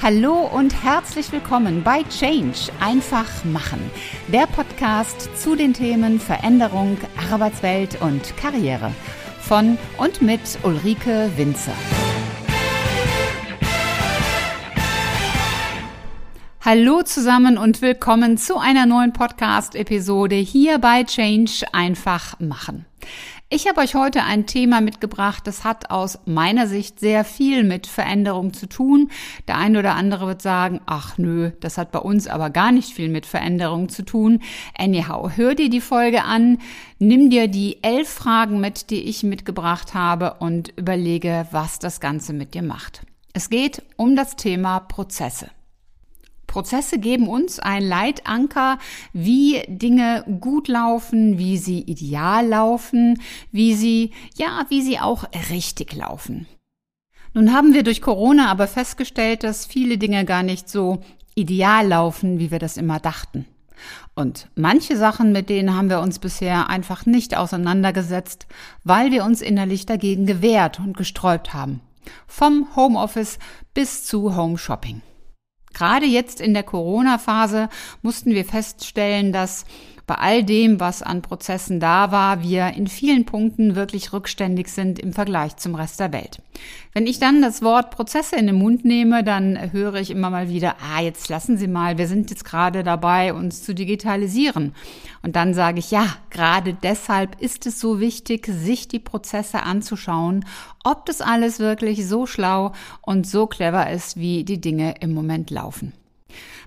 Hallo und herzlich willkommen bei Change einfach machen, der Podcast zu den Themen Veränderung, Arbeitswelt und Karriere von und mit Ulrike Winzer. Hallo zusammen und willkommen zu einer neuen Podcast-Episode hier bei Change einfach machen. Ich habe euch heute ein Thema mitgebracht, das hat aus meiner Sicht sehr viel mit Veränderung zu tun. Der eine oder andere wird sagen, ach nö, das hat bei uns aber gar nicht viel mit Veränderung zu tun. Anyhow, hör dir die Folge an, nimm dir die elf Fragen mit, die ich mitgebracht habe und überlege, was das Ganze mit dir macht. Es geht um das Thema Prozesse. Prozesse geben uns ein Leitanker, wie Dinge gut laufen, wie sie ideal laufen, wie sie, ja, wie sie auch richtig laufen. Nun haben wir durch Corona aber festgestellt, dass viele Dinge gar nicht so ideal laufen, wie wir das immer dachten. Und manche Sachen, mit denen haben wir uns bisher einfach nicht auseinandergesetzt, weil wir uns innerlich dagegen gewehrt und gesträubt haben. Vom Homeoffice bis zu Home Shopping. Gerade jetzt in der Corona-Phase mussten wir feststellen, dass bei all dem, was an Prozessen da war, wir in vielen Punkten wirklich rückständig sind im Vergleich zum Rest der Welt. Wenn ich dann das Wort Prozesse in den Mund nehme, dann höre ich immer mal wieder, ah, jetzt lassen Sie mal, wir sind jetzt gerade dabei, uns zu digitalisieren. Und dann sage ich, ja, gerade deshalb ist es so wichtig, sich die Prozesse anzuschauen, ob das alles wirklich so schlau und so clever ist, wie die Dinge im Moment laufen.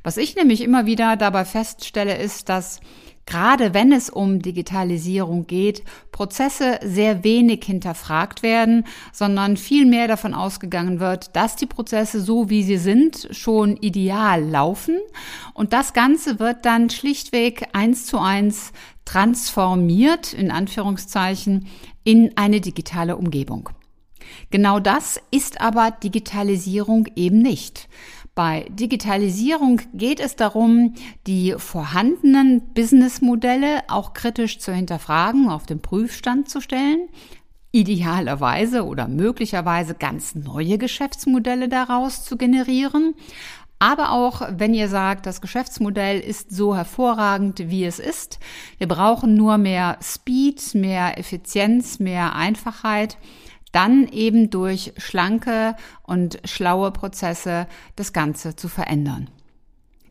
Was ich nämlich immer wieder dabei feststelle, ist, dass gerade wenn es um Digitalisierung geht, Prozesse sehr wenig hinterfragt werden, sondern viel mehr davon ausgegangen wird, dass die Prozesse so wie sie sind schon ideal laufen und das Ganze wird dann schlichtweg eins zu eins transformiert, in Anführungszeichen, in eine digitale Umgebung. Genau das ist aber Digitalisierung eben nicht. Bei Digitalisierung geht es darum, die vorhandenen Businessmodelle auch kritisch zu hinterfragen, auf den Prüfstand zu stellen, idealerweise oder möglicherweise ganz neue Geschäftsmodelle daraus zu generieren. Aber auch wenn ihr sagt, das Geschäftsmodell ist so hervorragend, wie es ist, wir brauchen nur mehr Speed, mehr Effizienz, mehr Einfachheit, dann eben durch schlanke und schlaue Prozesse das Ganze zu verändern.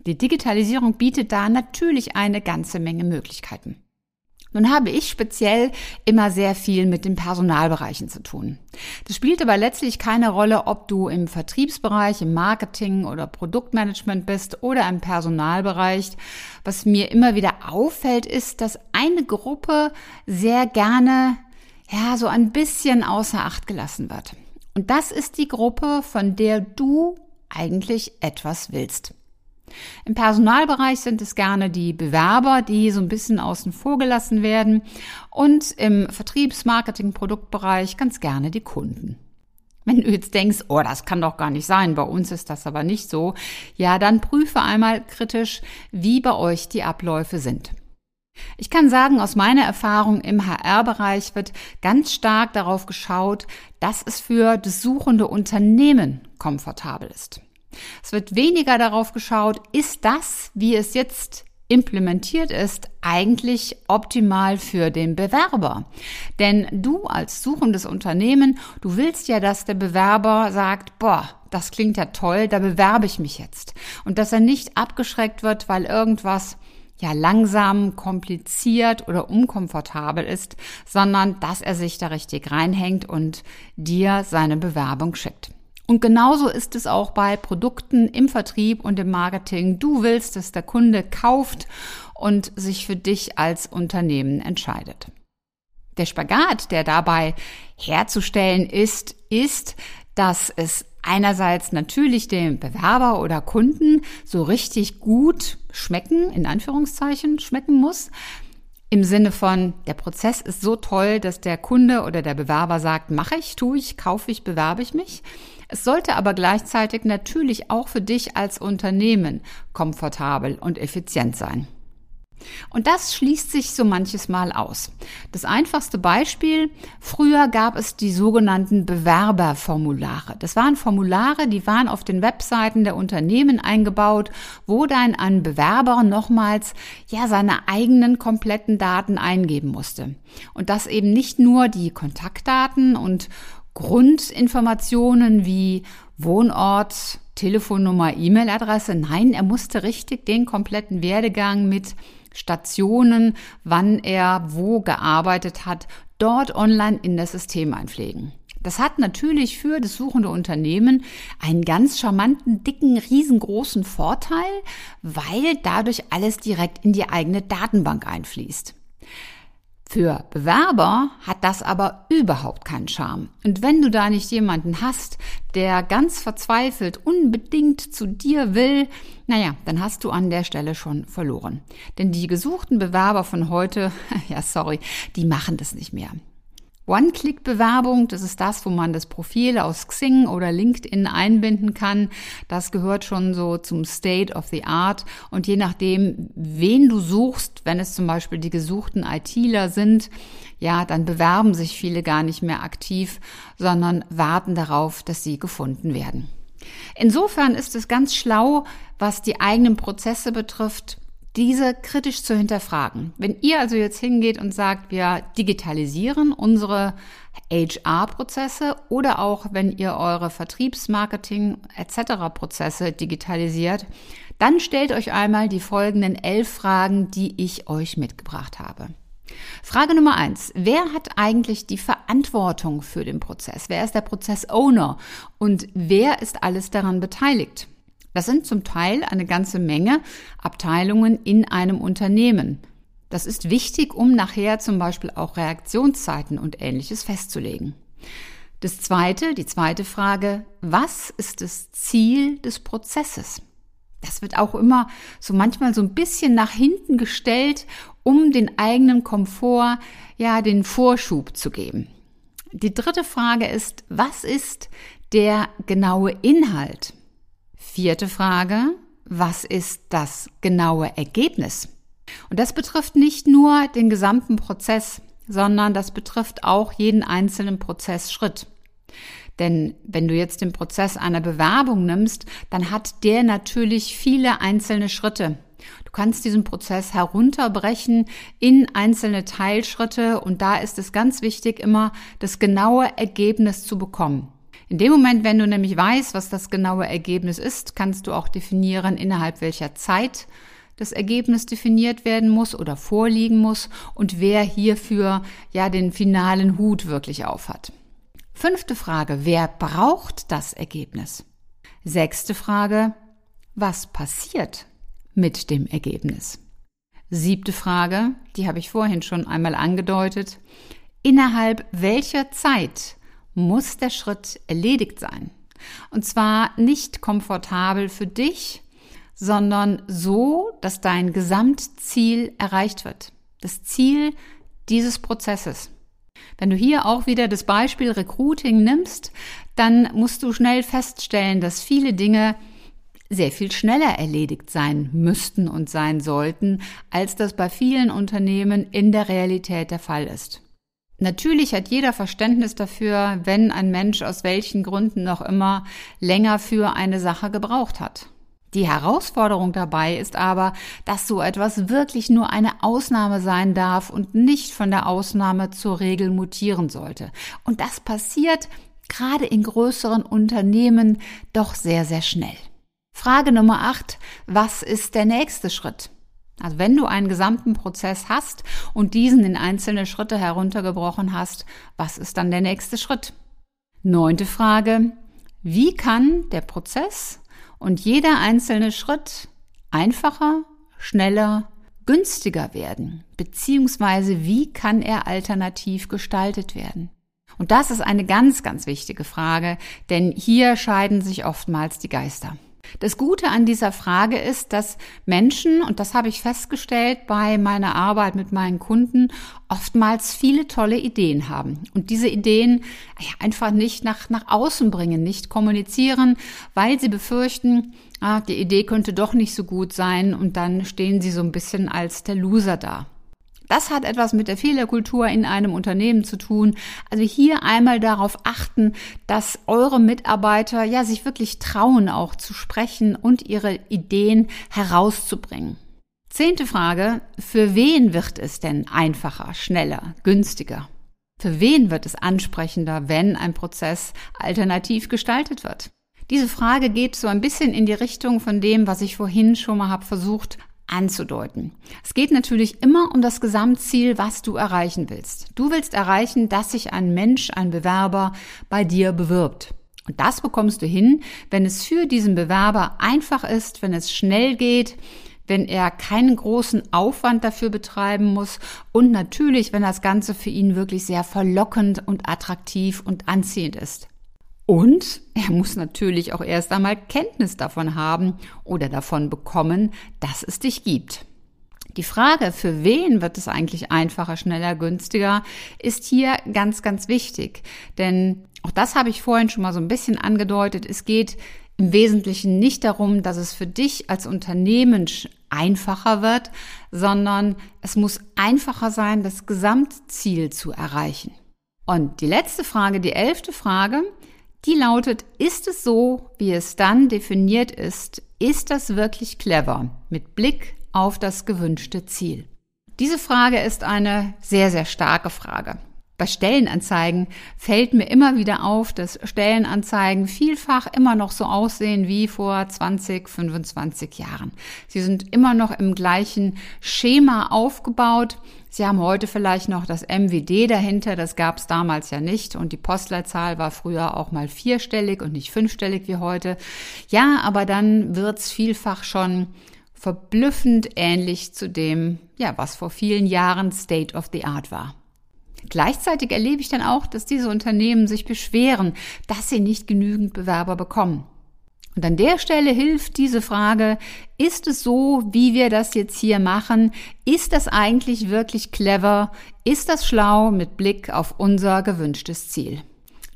Die Digitalisierung bietet da natürlich eine ganze Menge Möglichkeiten. Nun habe ich speziell immer sehr viel mit den Personalbereichen zu tun. Das spielt aber letztlich keine Rolle, ob du im Vertriebsbereich, im Marketing oder Produktmanagement bist oder im Personalbereich. Was mir immer wieder auffällt, ist, dass eine Gruppe sehr gerne ja, so ein bisschen außer Acht gelassen wird. Und das ist die Gruppe, von der du eigentlich etwas willst. Im Personalbereich sind es gerne die Bewerber, die so ein bisschen außen vor gelassen werden und im Vertriebsmarketing Produktbereich ganz gerne die Kunden. Wenn du jetzt denkst, oh, das kann doch gar nicht sein, bei uns ist das aber nicht so, ja, dann prüfe einmal kritisch, wie bei euch die Abläufe sind. Ich kann sagen, aus meiner Erfahrung im HR-Bereich wird ganz stark darauf geschaut, dass es für das suchende Unternehmen komfortabel ist. Es wird weniger darauf geschaut, ist das, wie es jetzt implementiert ist, eigentlich optimal für den Bewerber. Denn du als suchendes Unternehmen, du willst ja, dass der Bewerber sagt, boah, das klingt ja toll, da bewerbe ich mich jetzt. Und dass er nicht abgeschreckt wird, weil irgendwas ja langsam, kompliziert oder unkomfortabel ist, sondern dass er sich da richtig reinhängt und dir seine Bewerbung schickt. Und genauso ist es auch bei Produkten im Vertrieb und im Marketing. Du willst, dass der Kunde kauft und sich für dich als Unternehmen entscheidet. Der Spagat, der dabei herzustellen ist, ist, dass es einerseits natürlich dem Bewerber oder Kunden so richtig gut schmecken, in Anführungszeichen schmecken muss. Im Sinne von, der Prozess ist so toll, dass der Kunde oder der Bewerber sagt, mache ich, tue ich, kaufe ich, bewerbe ich mich. Es sollte aber gleichzeitig natürlich auch für dich als Unternehmen komfortabel und effizient sein. Und das schließt sich so manches Mal aus. Das einfachste Beispiel, früher gab es die sogenannten Bewerberformulare. Das waren Formulare, die waren auf den Webseiten der Unternehmen eingebaut, wo dann ein Bewerber nochmals ja seine eigenen kompletten Daten eingeben musste. Und das eben nicht nur die Kontaktdaten und Grundinformationen wie Wohnort, Telefonnummer, E-Mail-Adresse. Nein, er musste richtig den kompletten Werdegang mit Stationen, wann er wo gearbeitet hat, dort online in das System einpflegen. Das hat natürlich für das suchende Unternehmen einen ganz charmanten, dicken, riesengroßen Vorteil, weil dadurch alles direkt in die eigene Datenbank einfließt. Für Bewerber hat das aber überhaupt keinen Charme. Und wenn du da nicht jemanden hast, der ganz verzweifelt unbedingt zu dir will, naja, dann hast du an der Stelle schon verloren. Denn die gesuchten Bewerber von heute, ja sorry, die machen das nicht mehr. One-Click-Bewerbung, das ist das, wo man das Profil aus Xing oder LinkedIn einbinden kann. Das gehört schon so zum State of the Art. Und je nachdem, wen du suchst, wenn es zum Beispiel die gesuchten ITler sind, ja, dann bewerben sich viele gar nicht mehr aktiv, sondern warten darauf, dass sie gefunden werden. Insofern ist es ganz schlau, was die eigenen Prozesse betrifft, diese kritisch zu hinterfragen. Wenn ihr also jetzt hingeht und sagt, wir digitalisieren unsere HR-Prozesse oder auch wenn ihr eure Vertriebsmarketing etc. Prozesse digitalisiert, dann stellt euch einmal die folgenden elf Fragen, die ich euch mitgebracht habe. Frage Nummer eins. Wer hat eigentlich die Verantwortung für den Prozess? Wer ist der Prozess-Owner? Und wer ist alles daran beteiligt? Das sind zum Teil eine ganze Menge Abteilungen in einem Unternehmen. Das ist wichtig, um nachher zum Beispiel auch Reaktionszeiten und ähnliches festzulegen. Das zweite, die zweite Frage, was ist das Ziel des Prozesses? Das wird auch immer so manchmal so ein bisschen nach hinten gestellt, um den eigenen Komfort, ja, den Vorschub zu geben. Die dritte Frage ist, was ist der genaue Inhalt? Vierte Frage, was ist das genaue Ergebnis? Und das betrifft nicht nur den gesamten Prozess, sondern das betrifft auch jeden einzelnen Prozessschritt. Denn wenn du jetzt den Prozess einer Bewerbung nimmst, dann hat der natürlich viele einzelne Schritte. Du kannst diesen Prozess herunterbrechen in einzelne Teilschritte und da ist es ganz wichtig, immer das genaue Ergebnis zu bekommen. In dem Moment, wenn du nämlich weißt, was das genaue Ergebnis ist, kannst du auch definieren, innerhalb welcher Zeit das Ergebnis definiert werden muss oder vorliegen muss und wer hierfür ja den finalen Hut wirklich aufhat. Fünfte Frage, wer braucht das Ergebnis? Sechste Frage, was passiert mit dem Ergebnis? Siebte Frage, die habe ich vorhin schon einmal angedeutet, innerhalb welcher Zeit muss der Schritt erledigt sein. Und zwar nicht komfortabel für dich, sondern so, dass dein Gesamtziel erreicht wird. Das Ziel dieses Prozesses. Wenn du hier auch wieder das Beispiel Recruiting nimmst, dann musst du schnell feststellen, dass viele Dinge sehr viel schneller erledigt sein müssten und sein sollten, als das bei vielen Unternehmen in der Realität der Fall ist. Natürlich hat jeder Verständnis dafür, wenn ein Mensch aus welchen Gründen noch immer länger für eine Sache gebraucht hat. Die Herausforderung dabei ist aber, dass so etwas wirklich nur eine Ausnahme sein darf und nicht von der Ausnahme zur Regel mutieren sollte. Und das passiert gerade in größeren Unternehmen doch sehr, sehr schnell. Frage Nummer acht. Was ist der nächste Schritt? Also wenn du einen gesamten Prozess hast und diesen in einzelne Schritte heruntergebrochen hast, was ist dann der nächste Schritt? Neunte Frage. Wie kann der Prozess und jeder einzelne Schritt einfacher, schneller, günstiger werden? Beziehungsweise wie kann er alternativ gestaltet werden? Und das ist eine ganz, ganz wichtige Frage, denn hier scheiden sich oftmals die Geister. Das Gute an dieser Frage ist, dass Menschen, und das habe ich festgestellt bei meiner Arbeit mit meinen Kunden, oftmals viele tolle Ideen haben und diese Ideen einfach nicht nach, nach außen bringen, nicht kommunizieren, weil sie befürchten, ah, die Idee könnte doch nicht so gut sein und dann stehen sie so ein bisschen als der Loser da. Das hat etwas mit der Fehlerkultur in einem Unternehmen zu tun. Also hier einmal darauf achten, dass eure Mitarbeiter ja sich wirklich trauen, auch zu sprechen und ihre Ideen herauszubringen. Zehnte Frage. Für wen wird es denn einfacher, schneller, günstiger? Für wen wird es ansprechender, wenn ein Prozess alternativ gestaltet wird? Diese Frage geht so ein bisschen in die Richtung von dem, was ich vorhin schon mal habe versucht anzudeuten. Es geht natürlich immer um das Gesamtziel, was du erreichen willst. Du willst erreichen, dass sich ein Mensch, ein Bewerber bei dir bewirbt. Und das bekommst du hin, wenn es für diesen Bewerber einfach ist, wenn es schnell geht, wenn er keinen großen Aufwand dafür betreiben muss und natürlich, wenn das Ganze für ihn wirklich sehr verlockend und attraktiv und anziehend ist. Und er muss natürlich auch erst einmal Kenntnis davon haben oder davon bekommen, dass es dich gibt. Die Frage, für wen wird es eigentlich einfacher, schneller, günstiger, ist hier ganz, ganz wichtig. Denn auch das habe ich vorhin schon mal so ein bisschen angedeutet. Es geht im Wesentlichen nicht darum, dass es für dich als Unternehmen einfacher wird, sondern es muss einfacher sein, das Gesamtziel zu erreichen. Und die letzte Frage, die elfte Frage, die lautet, ist es so, wie es dann definiert ist, ist das wirklich clever mit Blick auf das gewünschte Ziel? Diese Frage ist eine sehr, sehr starke Frage. Bei Stellenanzeigen fällt mir immer wieder auf, dass Stellenanzeigen vielfach immer noch so aussehen wie vor 20, 25 Jahren. Sie sind immer noch im gleichen Schema aufgebaut. Sie haben heute vielleicht noch das MWD dahinter, das gab es damals ja nicht und die Postleitzahl war früher auch mal vierstellig und nicht fünfstellig wie heute. Ja, aber dann wird's vielfach schon verblüffend ähnlich zu dem, ja, was vor vielen Jahren State of the Art war. Gleichzeitig erlebe ich dann auch, dass diese Unternehmen sich beschweren, dass sie nicht genügend Bewerber bekommen. Und an der Stelle hilft diese Frage, ist es so, wie wir das jetzt hier machen? Ist das eigentlich wirklich clever? Ist das schlau mit Blick auf unser gewünschtes Ziel?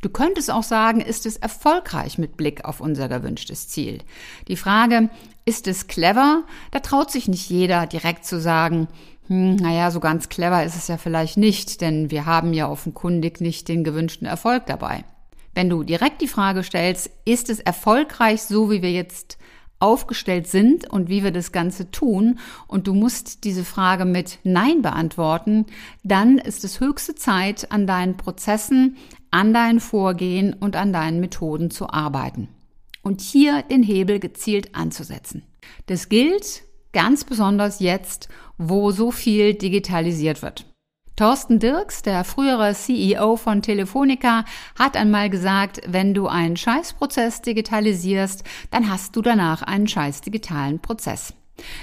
Du könntest auch sagen, ist es erfolgreich mit Blick auf unser gewünschtes Ziel? Die Frage, ist es clever? Da traut sich nicht jeder direkt zu sagen, hm, naja, so ganz clever ist es ja vielleicht nicht, denn wir haben ja offenkundig nicht den gewünschten Erfolg dabei. Wenn du direkt die Frage stellst, ist es erfolgreich so, wie wir jetzt aufgestellt sind und wie wir das Ganze tun und du musst diese Frage mit Nein beantworten, dann ist es höchste Zeit, an deinen Prozessen, an dein Vorgehen und an deinen Methoden zu arbeiten und hier den Hebel gezielt anzusetzen. Das gilt ganz besonders jetzt, wo so viel digitalisiert wird. Thorsten Dirks, der frühere CEO von Telefonica, hat einmal gesagt, wenn du einen Scheißprozess digitalisierst, dann hast du danach einen scheiß digitalen Prozess.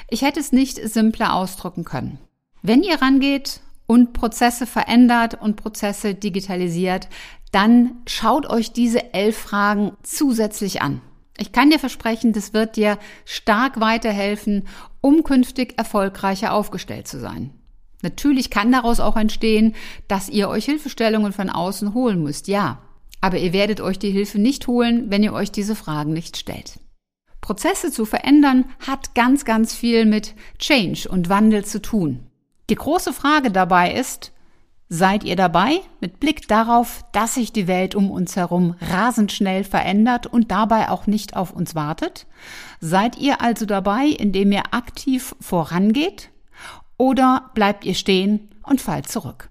Ich hätte es nicht simpler ausdrücken können. Wenn ihr rangeht und Prozesse verändert und Prozesse digitalisiert, dann schaut euch diese elf Fragen zusätzlich an. Ich kann dir versprechen, das wird dir stark weiterhelfen, um künftig erfolgreicher aufgestellt zu sein. Natürlich kann daraus auch entstehen, dass ihr euch Hilfestellungen von außen holen müsst, ja. Aber ihr werdet euch die Hilfe nicht holen, wenn ihr euch diese Fragen nicht stellt. Prozesse zu verändern hat ganz, ganz viel mit Change und Wandel zu tun. Die große Frage dabei ist, seid ihr dabei mit Blick darauf, dass sich die Welt um uns herum rasend schnell verändert und dabei auch nicht auf uns wartet? Seid ihr also dabei, indem ihr aktiv vorangeht? Oder bleibt ihr stehen und fallt zurück?